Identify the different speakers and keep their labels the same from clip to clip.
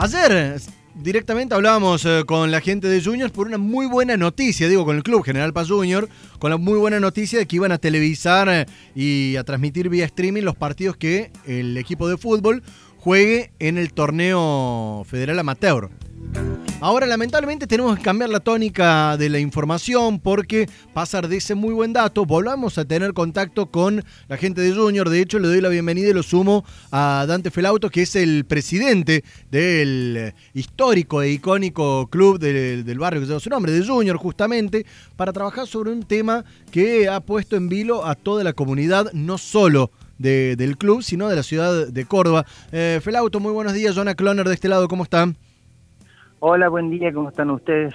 Speaker 1: Ayer directamente hablábamos eh, con la gente de Juniors por una muy buena noticia, digo, con el club General Paz Junior, con la muy buena noticia de que iban a televisar eh, y a transmitir vía streaming los partidos que el equipo de fútbol juegue en el torneo federal amateur. Ahora, lamentablemente, tenemos que cambiar la tónica de la información porque pasar de ese muy buen dato, volvamos a tener contacto con la gente de Junior. De hecho, le doy la bienvenida y lo sumo a Dante Felauto, que es el presidente del histórico e icónico club del, barrio que lleva su nombre, de Junior, justamente, para trabajar sobre un tema que ha puesto en vilo a toda la comunidad, no solo de- del club, sino de la ciudad de Córdoba. Eh, Felauto, muy buenos días. Jonah Cloner de este lado, ¿cómo están?
Speaker 2: Hola, buen día, ¿cómo están ustedes?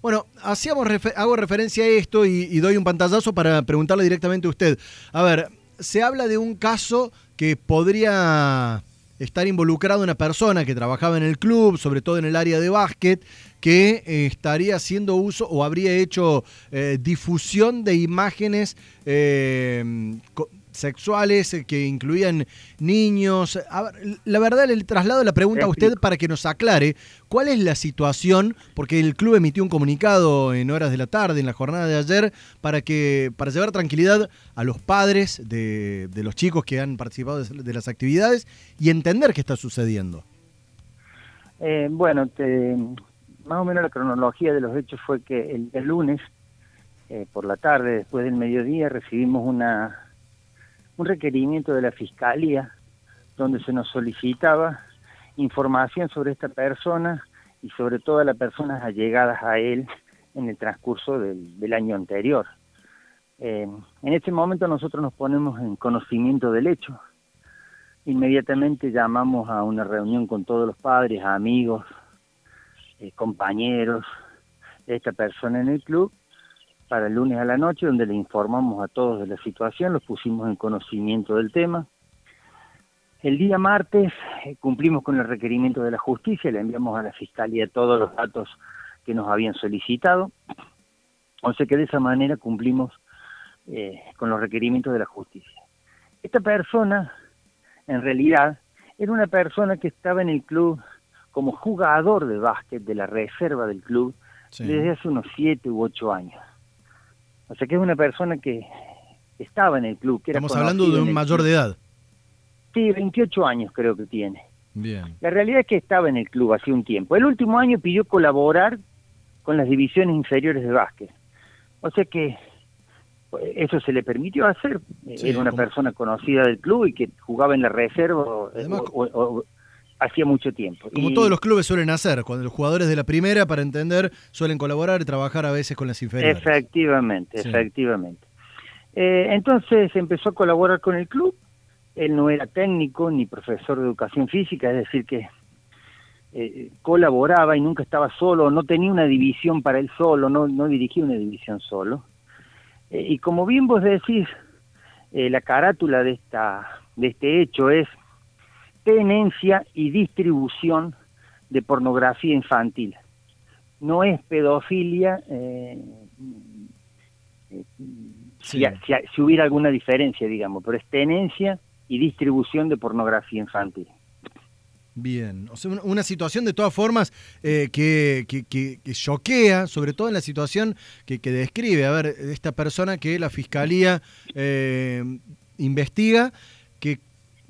Speaker 1: Bueno, hacíamos hago referencia a esto y, doy un pantallazo para preguntarle directamente a usted. A ver, se habla de un caso que podría estar involucrado una persona que trabajaba en el club, sobre todo en el área de básquet, que eh, estaría haciendo uso o habría hecho eh, difusión de imágenes eh, sexuales eh, que incluían niños. A ver, la verdad, le traslado la pregunta a usted para que nos aclare cuál es la situación, porque el club emitió un comunicado en horas de la tarde, en la jornada de ayer, para que para llevar tranquilidad a los padres de, de los chicos que han participado de, de las actividades y entender qué está sucediendo.
Speaker 2: Eh, bueno, te- más o menos la cronología de los hechos fue que el, el lunes, eh, por la tarde, después del mediodía, recibimos una un requerimiento de la Fiscalía donde se nos solicitaba información sobre esta persona y sobre todas las personas allegadas a él en el transcurso del, año anterior. Eh, en este momento nosotros nos ponemos en conocimiento del hecho. Inmediatamente llamamos a una reunión con todos los padres, amigos, eh, compañeros de esta persona en el club para el lunes a la noche, donde le informamos a todos de la situación, los pusimos en conocimiento del tema. El día martes eh, cumplimos con el requerimiento de la justicia, le enviamos a la fiscalía todos los datos que nos habían solicitado. O sea que de esa manera cumplimos eh, con los requerimientos de la justicia. Esta persona, en realidad, era una persona que estaba en el club como jugador de básquet de la reserva del club
Speaker 1: Sí.
Speaker 2: desde hace unos siete u ocho años. O sea que es una persona que estaba en el club. Que era
Speaker 1: Estamos hablando de un mayor
Speaker 2: club.
Speaker 1: de edad.
Speaker 2: Sí, 28 años creo que tiene.
Speaker 1: Bien.
Speaker 2: La realidad es que estaba en el club hace un tiempo. El último año pidió colaborar con las divisiones inferiores de básquet. O sea que pues, eso se le permitió hacer.
Speaker 1: Sí,
Speaker 2: Era una
Speaker 1: como-
Speaker 2: persona conocida del club y que jugaba en la reserva
Speaker 1: Además,
Speaker 2: o- o- o- hacía mucho tiempo.
Speaker 1: Como
Speaker 2: Y-
Speaker 1: todos los clubes suelen hacer, cuando los jugadores de la primera, para entender, suelen colaborar y trabajar a veces con las inferiores.
Speaker 2: Efectivamente,
Speaker 1: Sí.
Speaker 2: efectivamente. Eh, entonces empezó a colaborar con el club. Él no era técnico ni profesor de educación física, es decir, que eh, colaboraba y nunca estaba solo, no tenía una división para él solo, no, no dirigía una división solo. Eh, y como bien vos decís, eh, la carátula de, esta, de este hecho es tenencia y distribución de pornografía infantil. No es pedofilia, eh, eh, si,
Speaker 1: Sí.
Speaker 2: si- si hubiera alguna diferencia, digamos, pero es tenencia y distribución de pornografía infantil.
Speaker 1: Bien, o sea, una- situación de todas formas eh, que, que, que- que choquea, sobre todo en la situación que, describe, a ver, esta persona que la fiscalía investiga, que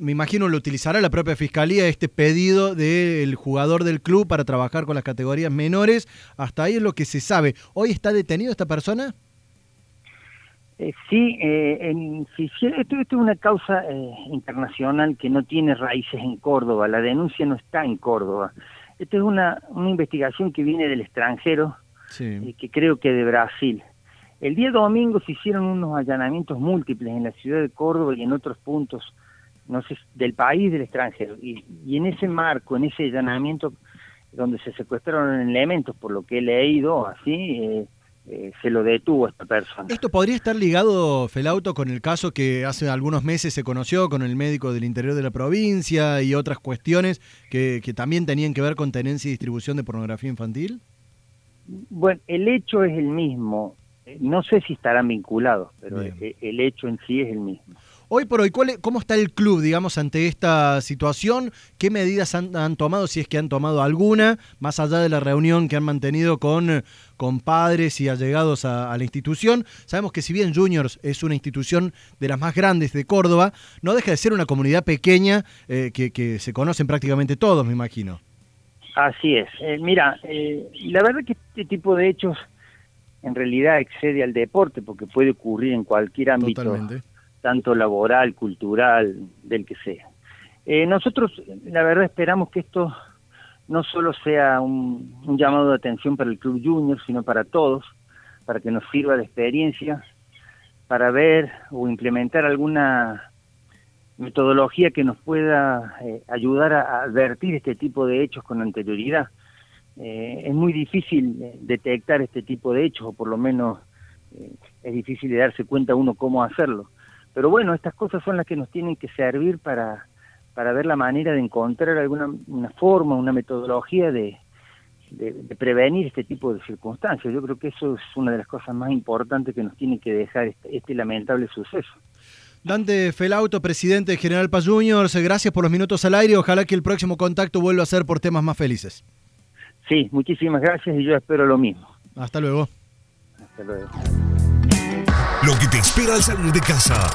Speaker 1: me imagino lo utilizará la propia fiscalía, este pedido del jugador del club para trabajar con las categorías menores, hasta ahí es lo que se sabe. ¿Hoy está detenido esta persona?
Speaker 2: Eh, sí, eh, en, esto, esto es una causa eh, internacional que no tiene raíces en Córdoba, la denuncia no está en Córdoba. Esta es una, una investigación que viene del extranjero,
Speaker 1: Sí.
Speaker 2: eh, que creo que de Brasil. El día domingo se hicieron unos allanamientos múltiples en la ciudad de Córdoba y en otros puntos, no sé, del país del extranjero. Y, y en ese marco, en ese allanamiento donde se secuestraron elementos, por lo que he leído, así, eh, eh, se lo detuvo a esta persona.
Speaker 1: ¿Esto podría estar ligado, Felauto, con el caso que hace algunos meses se conoció con el médico del interior de la provincia y otras cuestiones que, que también tenían que ver con tenencia y distribución de pornografía infantil?
Speaker 2: Bueno, el hecho es el mismo. Eh, No sé si estarán vinculados, pero eh, el hecho en sí es el mismo.
Speaker 1: Hoy por hoy, ¿cómo está el club, digamos, ante esta situación? ¿Qué medidas han, tomado, si es que han tomado alguna, más allá de la reunión que han mantenido con, con padres y allegados a, la institución? Sabemos que si bien Juniors es una institución de las más grandes de Córdoba, no deja de ser una comunidad pequeña eh, que, se conocen prácticamente todos, me imagino.
Speaker 2: Así es. Eh, mira, eh, la verdad que este tipo de hechos en realidad excede al deporte porque puede ocurrir en cualquier ámbito. Totalmente tanto laboral, cultural, del que sea. Eh, nosotros, la verdad, esperamos que esto no solo sea un, llamado de atención para el Club Junior, sino para todos, para que nos sirva de experiencia, para ver o implementar alguna metodología que nos pueda eh, ayudar a, advertir este tipo de hechos con anterioridad. Eh, es muy difícil detectar este tipo de hechos, o por lo menos es difícil de darse cuenta uno cómo hacerlo. Pero bueno, estas cosas son las que nos tienen que servir para, para ver la manera de encontrar alguna una forma, una metodología de, de, prevenir este tipo de circunstancias. Yo creo que eso es una de las cosas más importantes que nos tiene que dejar este, este lamentable suceso.
Speaker 1: Dante Felauto, presidente de General Paz Juniors, gracias por los minutos al aire. Ojalá que el próximo contacto vuelva a ser por temas más felices.
Speaker 2: Sí, muchísimas gracias y yo espero lo mismo.
Speaker 1: Hasta luego.
Speaker 2: Hasta luego.
Speaker 3: Lo que te espera al salir de casa.